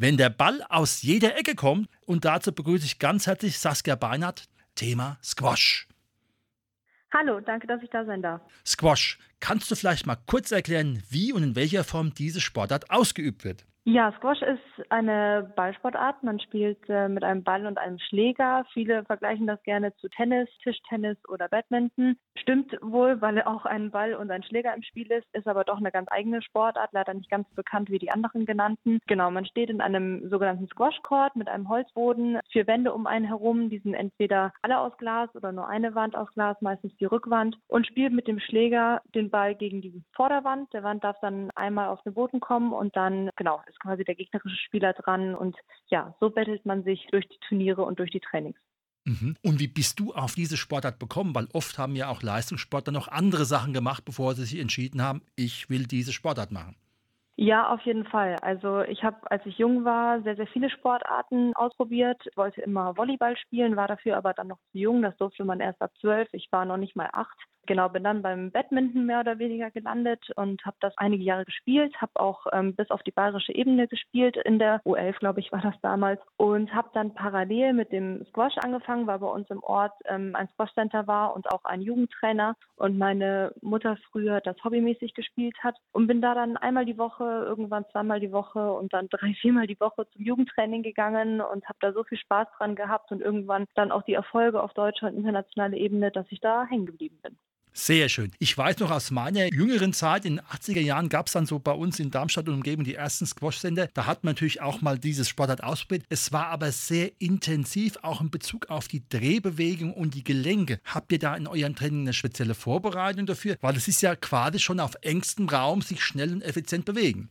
Wenn der Ball aus jeder Ecke kommt, und dazu begrüße ich ganz herzlich Saskia Beinhardt, Thema Squash. Hallo, danke, dass ich da sein darf. Squash, kannst du vielleicht mal kurz erklären, wie und in welcher Form diese Sportart ausgeübt wird? Ja, Squash ist eine Ballsportart. Man spielt äh, mit einem Ball und einem Schläger. Viele vergleichen das gerne zu Tennis, Tischtennis oder Badminton. Stimmt wohl, weil auch ein Ball und ein Schläger im Spiel ist, ist aber doch eine ganz eigene Sportart, leider nicht ganz bekannt wie die anderen genannten. Genau, man steht in einem sogenannten Squash-Court mit einem Holzboden, vier Wände um einen herum. Die sind entweder alle aus Glas oder nur eine Wand aus Glas, meistens die Rückwand, und spielt mit dem Schläger den Ball gegen die Vorderwand. Der Wand darf dann einmal auf den Boden kommen und dann, genau, ist quasi der gegnerische Spieler dran. Und ja, so bettelt man sich durch die Turniere und durch die Trainings. Mhm. Und wie bist du auf diese Sportart bekommen? Weil oft haben ja auch Leistungssportler noch andere Sachen gemacht, bevor sie sich entschieden haben, ich will diese Sportart machen. Ja, auf jeden Fall. Also ich habe, als ich jung war, sehr, sehr viele Sportarten ausprobiert, wollte immer Volleyball spielen, war dafür aber dann noch zu jung. Das durfte man erst ab zwölf. Ich war noch nicht mal acht. Genau, bin dann beim Badminton mehr oder weniger gelandet und habe das einige Jahre gespielt, habe auch ähm, bis auf die bayerische Ebene gespielt, in der U11, glaube ich, war das damals, und habe dann parallel mit dem Squash angefangen, weil bei uns im Ort ähm, ein Squash-Center war und auch ein Jugendtrainer und meine Mutter früher das hobbymäßig gespielt hat und bin da dann einmal die Woche, irgendwann zweimal die Woche und dann drei, viermal die Woche zum Jugendtraining gegangen und habe da so viel Spaß dran gehabt und irgendwann dann auch die Erfolge auf deutscher und internationaler Ebene, dass ich da hängen geblieben bin. Sehr schön. Ich weiß noch aus meiner jüngeren Zeit, in den 80er Jahren gab es dann so bei uns in Darmstadt und Umgebung die ersten Squash-Sender. Da hat man natürlich auch mal dieses Sportart ausprobiert. Es war aber sehr intensiv, auch in Bezug auf die Drehbewegung und die Gelenke. Habt ihr da in eurem Training eine spezielle Vorbereitung dafür? Weil es ist ja quasi schon auf engstem Raum sich schnell und effizient bewegen.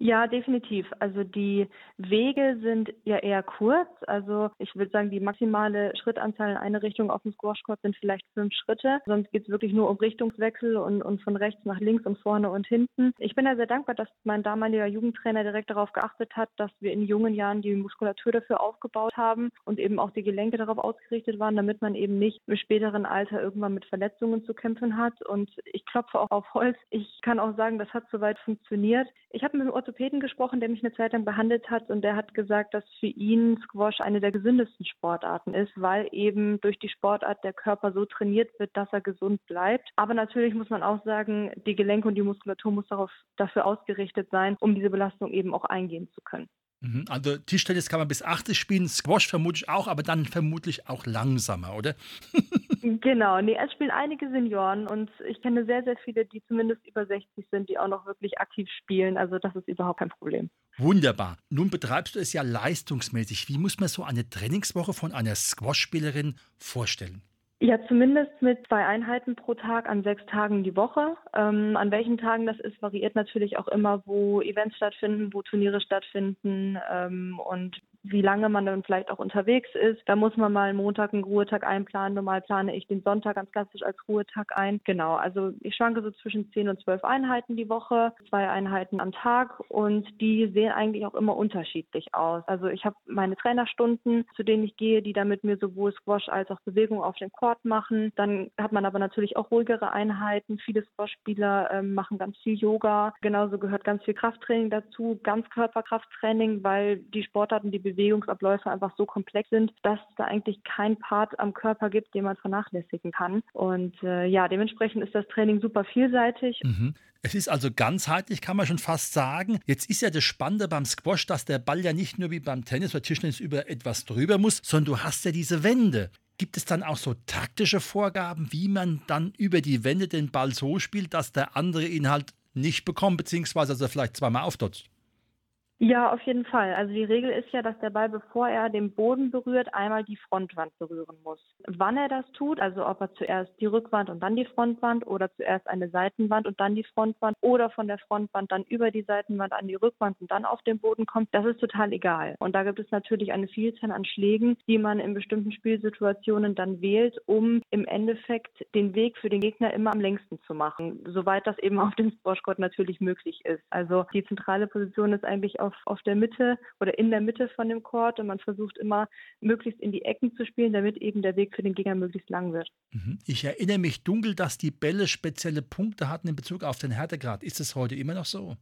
Ja, definitiv. Also die Wege sind ja eher kurz. Also ich würde sagen, die maximale Schrittanzahl in eine Richtung auf dem Squashcourt sind vielleicht fünf Schritte. Sonst geht es wirklich nur um Richtungswechsel und, und von rechts nach links und vorne und hinten. Ich bin ja sehr dankbar, dass mein damaliger Jugendtrainer direkt darauf geachtet hat, dass wir in jungen Jahren die Muskulatur dafür aufgebaut haben und eben auch die Gelenke darauf ausgerichtet waren, damit man eben nicht im späteren Alter irgendwann mit Verletzungen zu kämpfen hat. Und ich klopfe auch auf Holz. Ich kann auch sagen, das hat soweit funktioniert. Ich habe mit dem Orthopäden gesprochen, der mich eine Zeit lang behandelt hat und der hat gesagt, dass für ihn Squash eine der gesündesten Sportarten ist, weil eben durch die Sportart der Körper so trainiert wird, dass er gesund bleibt. Aber natürlich muss man auch sagen, die Gelenke und die Muskulatur muss darauf, dafür ausgerichtet sein, um diese Belastung eben auch eingehen zu können. Mhm. Also Tischtennis kann man bis 80 spielen, Squash vermutlich auch, aber dann vermutlich auch langsamer, oder? genau, nee, es spielen einige Senioren und ich kenne sehr, sehr viele, die zumindest über 60 sind, die auch noch wirklich aktiv spielen. Also das ist überhaupt kein Problem. Wunderbar. Nun betreibst du es ja leistungsmäßig. Wie muss man so eine Trainingswoche von einer Squash-Spielerin vorstellen? Ja, zumindest mit zwei Einheiten pro Tag an sechs Tagen die Woche. Ähm, an welchen Tagen das ist, variiert natürlich auch immer, wo Events stattfinden, wo Turniere stattfinden ähm, und wie lange man dann vielleicht auch unterwegs ist. Da muss man mal Montag einen Ruhetag einplanen. Normal plane ich den Sonntag ganz klassisch als Ruhetag ein. Genau, also ich schwanke so zwischen zehn und zwölf Einheiten die Woche, zwei Einheiten am Tag und die sehen eigentlich auch immer unterschiedlich aus. Also ich habe meine Trainerstunden, zu denen ich gehe, die dann mit mir sowohl Squash als auch Bewegung auf dem Court machen. Dann hat man aber natürlich auch ruhigere Einheiten. Viele Squash-Spieler äh, machen ganz viel Yoga. Genauso gehört ganz viel Krafttraining dazu, Ganzkörperkrafttraining, weil die Sportarten, die Bewegungsabläufe einfach so komplex sind, dass es da eigentlich kein Part am Körper gibt, den man vernachlässigen kann. Und äh, ja, dementsprechend ist das Training super vielseitig. Mhm. Es ist also ganzheitlich, kann man schon fast sagen. Jetzt ist ja das Spannende beim Squash, dass der Ball ja nicht nur wie beim Tennis oder Tischtennis über etwas drüber muss, sondern du hast ja diese Wände. Gibt es dann auch so taktische Vorgaben, wie man dann über die Wände den Ball so spielt, dass der andere ihn halt nicht bekommt, beziehungsweise also vielleicht zweimal auftotzt? Ja, auf jeden Fall. Also die Regel ist ja, dass der Ball, bevor er den Boden berührt, einmal die Frontwand berühren muss. Wann er das tut, also ob er zuerst die Rückwand und dann die Frontwand oder zuerst eine Seitenwand und dann die Frontwand oder von der Frontwand dann über die Seitenwand an die Rückwand und dann auf den Boden kommt, das ist total egal. Und da gibt es natürlich eine Vielzahl an Schlägen, die man in bestimmten Spielsituationen dann wählt, um im Endeffekt den Weg für den Gegner immer am längsten zu machen, soweit das eben auf dem Squashcourt natürlich möglich ist. Also die zentrale Position ist eigentlich auf, auf der Mitte oder in der Mitte von dem Court und man versucht immer möglichst in die Ecken zu spielen, damit eben der Weg für den Gegner möglichst lang wird. Mhm. Ich erinnere mich dunkel, dass die Bälle spezielle Punkte hatten in Bezug auf den Härtegrad. Ist es heute immer noch so?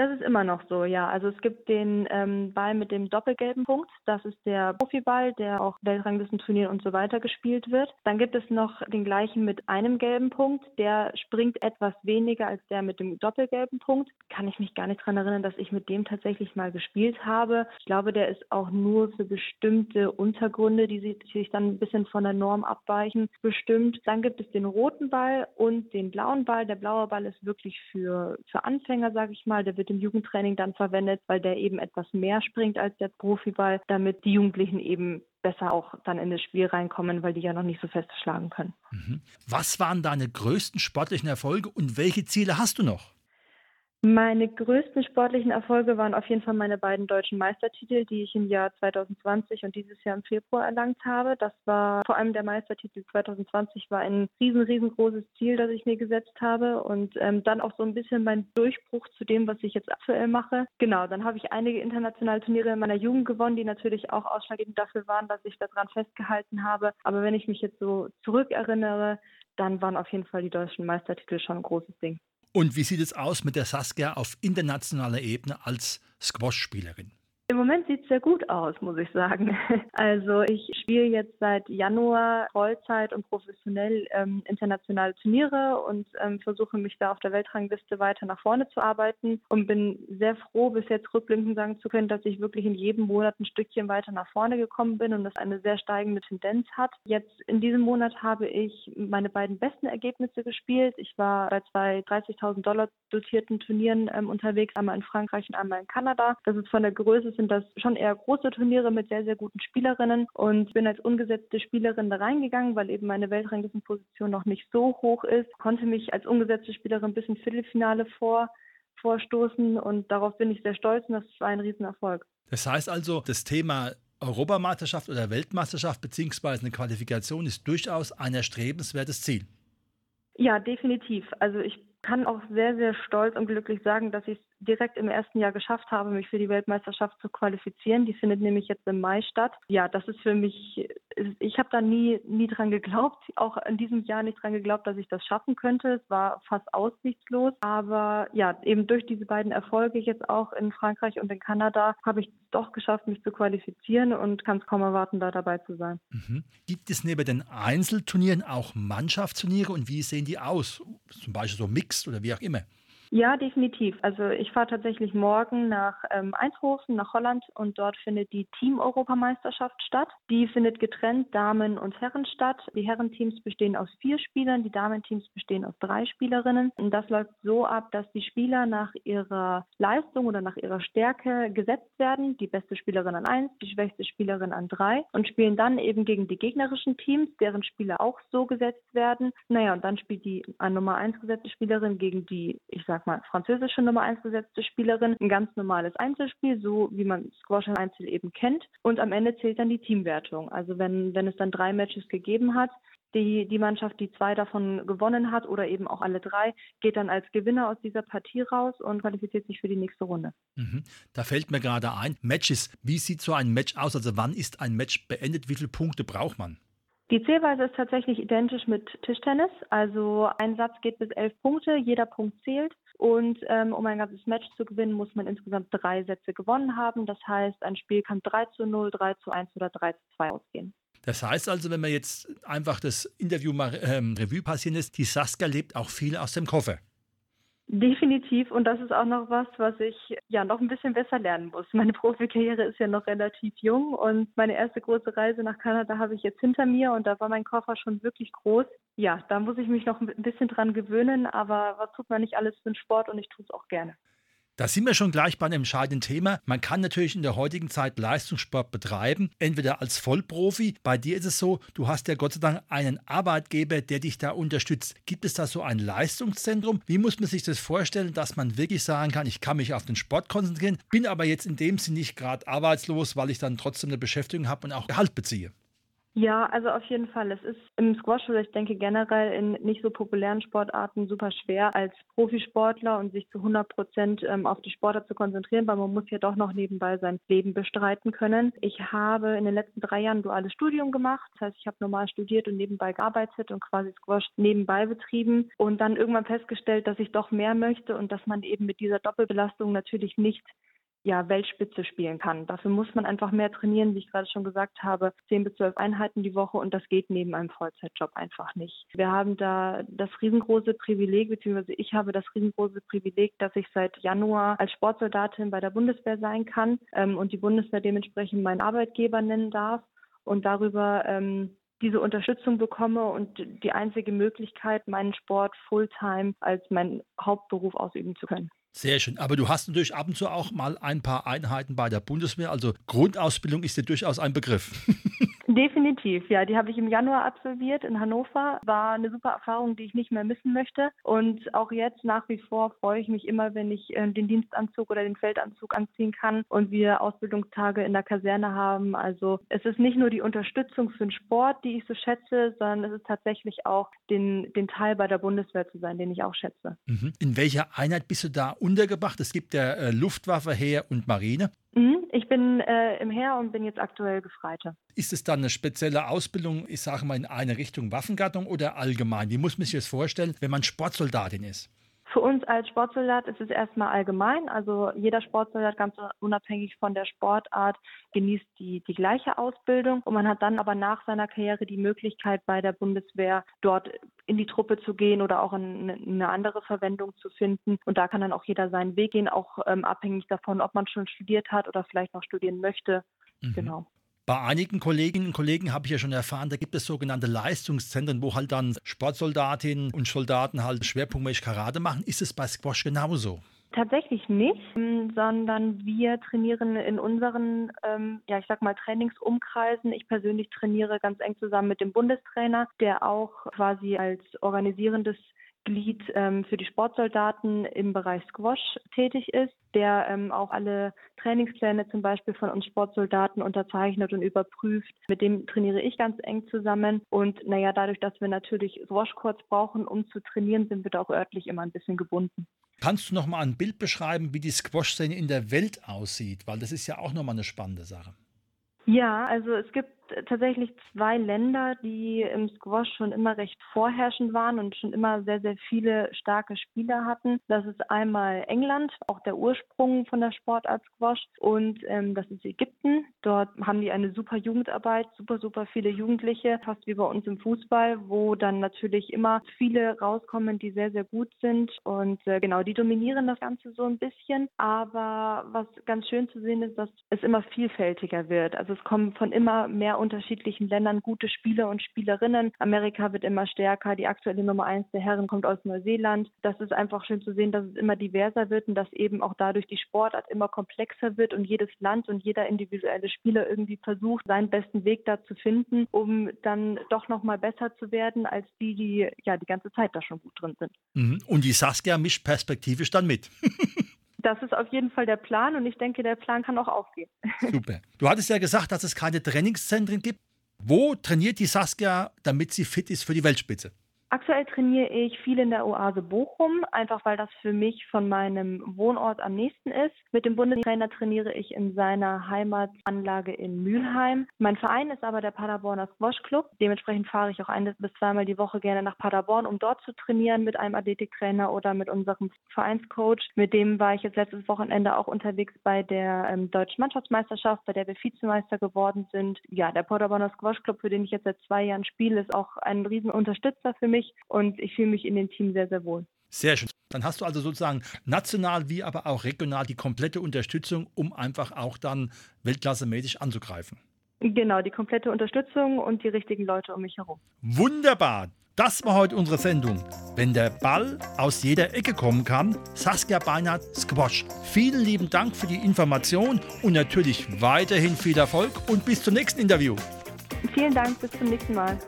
Das ist immer noch so, ja. Also es gibt den ähm, Ball mit dem doppelgelben Punkt. Das ist der Profiball, der auch Weltranglistenturnieren und so weiter gespielt wird. Dann gibt es noch den gleichen mit einem gelben Punkt. Der springt etwas weniger als der mit dem doppelgelben Punkt. Kann ich mich gar nicht daran erinnern, dass ich mit dem tatsächlich mal gespielt habe. Ich glaube, der ist auch nur für bestimmte Untergründe, die sich dann ein bisschen von der Norm abweichen, bestimmt. Dann gibt es den roten Ball und den blauen Ball. Der blaue Ball ist wirklich für, für Anfänger, sage ich mal. Der wird im Jugendtraining dann verwendet, weil der eben etwas mehr springt als der Profiball, damit die Jugendlichen eben besser auch dann in das Spiel reinkommen, weil die ja noch nicht so fest schlagen können. Mhm. Was waren deine größten sportlichen Erfolge und welche Ziele hast du noch? Meine größten sportlichen Erfolge waren auf jeden Fall meine beiden deutschen Meistertitel, die ich im Jahr 2020 und dieses Jahr im Februar erlangt habe. Das war vor allem der Meistertitel 2020 war ein riesen, riesengroßes Ziel, das ich mir gesetzt habe und ähm, dann auch so ein bisschen mein Durchbruch zu dem, was ich jetzt aktuell mache. Genau, dann habe ich einige internationale Turniere in meiner Jugend gewonnen, die natürlich auch ausschlaggebend dafür waren, dass ich daran festgehalten habe. Aber wenn ich mich jetzt so zurückerinnere, dann waren auf jeden Fall die deutschen Meistertitel schon ein großes Ding. Und wie sieht es aus mit der Saskia auf internationaler Ebene als Squash-Spielerin? Im Moment sieht es sehr gut aus, muss ich sagen. Also ich spiele jetzt seit Januar Vollzeit und professionell ähm, internationale Turniere und ähm, versuche mich da auf der Weltrangliste weiter nach vorne zu arbeiten und bin sehr froh, bis jetzt rückblickend sagen zu können, dass ich wirklich in jedem Monat ein Stückchen weiter nach vorne gekommen bin und das eine sehr steigende Tendenz hat. Jetzt in diesem Monat habe ich meine beiden besten Ergebnisse gespielt. Ich war bei zwei 30.000 Dollar dotierten Turnieren ähm, unterwegs, einmal in Frankreich und einmal in Kanada. Das ist von der Größe sind das schon eher große Turniere mit sehr, sehr guten Spielerinnen und bin als ungesetzte Spielerin da reingegangen, weil eben meine Weltranglistenposition noch nicht so hoch ist, konnte mich als ungesetzte Spielerin bis ins Viertelfinale vor vorstoßen und darauf bin ich sehr stolz und das war ein Riesenerfolg. Das heißt also, das Thema Europameisterschaft oder Weltmeisterschaft beziehungsweise eine Qualifikation ist durchaus ein erstrebenswertes Ziel. Ja, definitiv. Also ich kann auch sehr, sehr stolz und glücklich sagen, dass ich es direkt im ersten Jahr geschafft habe, mich für die Weltmeisterschaft zu qualifizieren. Die findet nämlich jetzt im Mai statt. Ja, das ist für mich, ich habe da nie, nie dran geglaubt, auch in diesem Jahr nicht dran geglaubt, dass ich das schaffen könnte. Es war fast aussichtslos. Aber ja, eben durch diese beiden Erfolge jetzt auch in Frankreich und in Kanada habe ich doch geschafft, mich zu qualifizieren und kann es kaum erwarten, da dabei zu sein. Mhm. Gibt es neben den Einzelturnieren auch Mannschaftsturniere und wie sehen die aus? Zum Beispiel so Mixed oder wie auch immer? Ja, definitiv. Also ich fahre tatsächlich morgen nach ähm, Eindhoven, nach Holland und dort findet die Team-Europameisterschaft statt. Die findet getrennt Damen und Herren statt. Die Herrenteams bestehen aus vier Spielern, die Damenteams bestehen aus drei Spielerinnen. Und das läuft so ab, dass die Spieler nach ihrer Leistung oder nach ihrer Stärke gesetzt werden. Die beste Spielerin an eins, die schwächste Spielerin an drei und spielen dann eben gegen die gegnerischen Teams, deren Spieler auch so gesetzt werden. Naja, und dann spielt die an Nummer eins gesetzte Spielerin gegen die, ich sag sag mal, französische Nummer 1 gesetzte Spielerin. Ein ganz normales Einzelspiel, so wie man Squash im Einzel eben kennt. Und am Ende zählt dann die Teamwertung. Also wenn, wenn es dann drei Matches gegeben hat, die, die Mannschaft, die zwei davon gewonnen hat oder eben auch alle drei, geht dann als Gewinner aus dieser Partie raus und qualifiziert sich für die nächste Runde. Mhm. Da fällt mir gerade ein, Matches, wie sieht so ein Match aus? Also wann ist ein Match beendet? Wie viele Punkte braucht man? Die Zählweise ist tatsächlich identisch mit Tischtennis. Also ein Satz geht bis elf Punkte, jeder Punkt zählt. Und ähm, um ein ganzes Match zu gewinnen, muss man insgesamt drei Sätze gewonnen haben. Das heißt, ein Spiel kann 3 zu 0, 3 zu 1 oder 3 zu 2 ausgehen. Das heißt also, wenn man jetzt einfach das Interview mal ähm, Revue passieren lässt, die Saskia lebt auch viel aus dem Koffer. Definitiv. Und das ist auch noch was, was ich ja noch ein bisschen besser lernen muss. Meine Profikarriere ist ja noch relativ jung und meine erste große Reise nach Kanada habe ich jetzt hinter mir und da war mein Koffer schon wirklich groß. Ja, da muss ich mich noch ein bisschen dran gewöhnen, aber was tut man nicht alles für den Sport und ich tue es auch gerne. Da sind wir schon gleich bei einem entscheidenden Thema. Man kann natürlich in der heutigen Zeit Leistungssport betreiben, entweder als Vollprofi. Bei dir ist es so, du hast ja Gott sei Dank einen Arbeitgeber, der dich da unterstützt. Gibt es da so ein Leistungszentrum? Wie muss man sich das vorstellen, dass man wirklich sagen kann, ich kann mich auf den Sport konzentrieren, bin aber jetzt in dem Sinne nicht gerade arbeitslos, weil ich dann trotzdem eine Beschäftigung habe und auch Gehalt beziehe? Ja, also auf jeden Fall. Es ist im Squash oder ich denke generell in nicht so populären Sportarten super schwer als Profisportler und sich zu 100 Prozent ähm, auf die Sportler zu konzentrieren, weil man muss ja doch noch nebenbei sein Leben bestreiten können. Ich habe in den letzten drei Jahren ein duales Studium gemacht. Das heißt, ich habe normal studiert und nebenbei gearbeitet und quasi Squash nebenbei betrieben und dann irgendwann festgestellt, dass ich doch mehr möchte und dass man eben mit dieser Doppelbelastung natürlich nicht ja, Weltspitze spielen kann. Dafür muss man einfach mehr trainieren, wie ich gerade schon gesagt habe, zehn bis zwölf Einheiten die Woche und das geht neben einem Vollzeitjob einfach nicht. Wir haben da das riesengroße Privileg, beziehungsweise ich habe das riesengroße Privileg, dass ich seit Januar als Sportsoldatin bei der Bundeswehr sein kann ähm, und die Bundeswehr dementsprechend meinen Arbeitgeber nennen darf und darüber ähm, diese Unterstützung bekomme und die einzige Möglichkeit, meinen Sport Fulltime als meinen Hauptberuf ausüben zu können. Sehr schön. Aber du hast natürlich ab und zu auch mal ein paar Einheiten bei der Bundeswehr. Also Grundausbildung ist dir durchaus ein Begriff. Definitiv, ja. Die habe ich im Januar absolviert in Hannover. War eine super Erfahrung, die ich nicht mehr missen möchte. Und auch jetzt nach wie vor freue ich mich immer, wenn ich äh, den Dienstanzug oder den Feldanzug anziehen kann und wir Ausbildungstage in der Kaserne haben. Also es ist nicht nur die Unterstützung für den Sport, die ich so schätze, sondern es ist tatsächlich auch den, den Teil bei der Bundeswehr zu sein, den ich auch schätze. Mhm. In welcher Einheit bist du da untergebracht? Es gibt ja äh, Luftwaffe, Heer und Marine. Mhm, ich bin äh, im Heer und bin jetzt aktuell Gefreite. Ist es dann eine spezielle Ausbildung, ich sage mal, in eine Richtung Waffengattung oder allgemein? Wie muss man sich das vorstellen, wenn man Sportsoldatin ist? Für uns als Sportsoldat ist es erstmal allgemein. Also jeder Sportsoldat, ganz unabhängig von der Sportart, genießt die, die gleiche Ausbildung. Und man hat dann aber nach seiner Karriere die Möglichkeit, bei der Bundeswehr dort in die Truppe zu gehen oder auch in eine andere Verwendung zu finden. Und da kann dann auch jeder seinen Weg gehen, auch ähm, abhängig davon, ob man schon studiert hat oder vielleicht noch studieren möchte. Mhm. Genau. Bei einigen Kolleginnen und Kollegen habe ich ja schon erfahren, da gibt es sogenannte Leistungszentren, wo halt dann Sportsoldatinnen und Soldaten halt schwerpunktmäßig Karate machen. Ist es bei Squash genauso? Tatsächlich nicht, ähm, sondern wir trainieren in unseren, ähm, ja, ich sag mal, Trainingsumkreisen. Ich persönlich trainiere ganz eng zusammen mit dem Bundestrainer, der auch quasi als organisierendes Glied ähm, für die Sportsoldaten im Bereich Squash tätig ist, der ähm, auch alle Trainingspläne zum Beispiel von uns Sportsoldaten unterzeichnet und überprüft. Mit dem trainiere ich ganz eng zusammen. Und naja, dadurch, dass wir natürlich Squash-Courts brauchen, um zu trainieren, sind wir da auch örtlich immer ein bisschen gebunden. Kannst du noch mal ein Bild beschreiben, wie die Squash-Szene in der Welt aussieht? Weil das ist ja auch noch mal eine spannende Sache. Ja, also es gibt tatsächlich zwei Länder, die im Squash schon immer recht vorherrschend waren und schon immer sehr, sehr viele starke Spieler hatten. Das ist einmal England, auch der Ursprung von der Sportart Squash, und ähm, das ist Ägypten. Dort haben die eine super Jugendarbeit, super, super viele Jugendliche, fast wie bei uns im Fußball, wo dann natürlich immer viele rauskommen, die sehr, sehr gut sind. Und äh, genau, die dominieren das Ganze so ein bisschen. Aber was ganz schön zu sehen ist, dass es immer vielfältiger wird. Also es kommen von immer mehr unterschiedlichen Ländern gute Spieler und Spielerinnen. Amerika wird immer stärker. Die aktuelle Nummer eins der Herren kommt aus Neuseeland. Das ist einfach schön zu sehen, dass es immer diverser wird und dass eben auch dadurch die Sportart immer komplexer wird und jedes Land und jeder individuelle Spieler irgendwie versucht, seinen besten Weg da zu finden, um dann doch noch mal besser zu werden als die, die ja die ganze Zeit da schon gut drin sind. Mhm. Und die Saskia mischt perspektivisch dann mit. Das ist auf jeden Fall der Plan und ich denke, der Plan kann auch aufgehen. Super. Du hattest ja gesagt, dass es keine Trainingszentren gibt. Wo trainiert die Saskia, damit sie fit ist für die Weltspitze? Aktuell trainiere ich viel in der Oase Bochum, einfach weil das für mich von meinem Wohnort am nächsten ist. Mit dem Bundestrainer trainiere ich in seiner Heimatanlage in Mülheim. Mein Verein ist aber der Paderborner Squash Club. Dementsprechend fahre ich auch ein bis zweimal die Woche gerne nach Paderborn, um dort zu trainieren mit einem Athletiktrainer oder mit unserem Vereinscoach. Mit dem war ich jetzt letztes Wochenende auch unterwegs bei der ähm, Deutschen Mannschaftsmeisterschaft, bei der wir Vizemeister geworden sind. Ja, der Paderborner Squash Club, für den ich jetzt seit zwei Jahren spiele, ist auch ein Riesenunterstützer für mich mich und ich fühle mich in dem Team sehr, sehr wohl. Sehr schön. Dann hast du also sozusagen national wie aber auch regional die komplette Unterstützung, um einfach auch dann weltklassemäßig anzugreifen. Genau, die komplette Unterstützung und die richtigen Leute um mich herum. Wunderbar. Das war heute unsere Sendung. Wenn der Ball aus jeder Ecke kommen kann, Saskia Beinhardt Squash. Vielen lieben Dank für die Information und natürlich weiterhin viel Erfolg und bis zum nächsten Interview. Vielen Dank, bis zum nächsten Mal.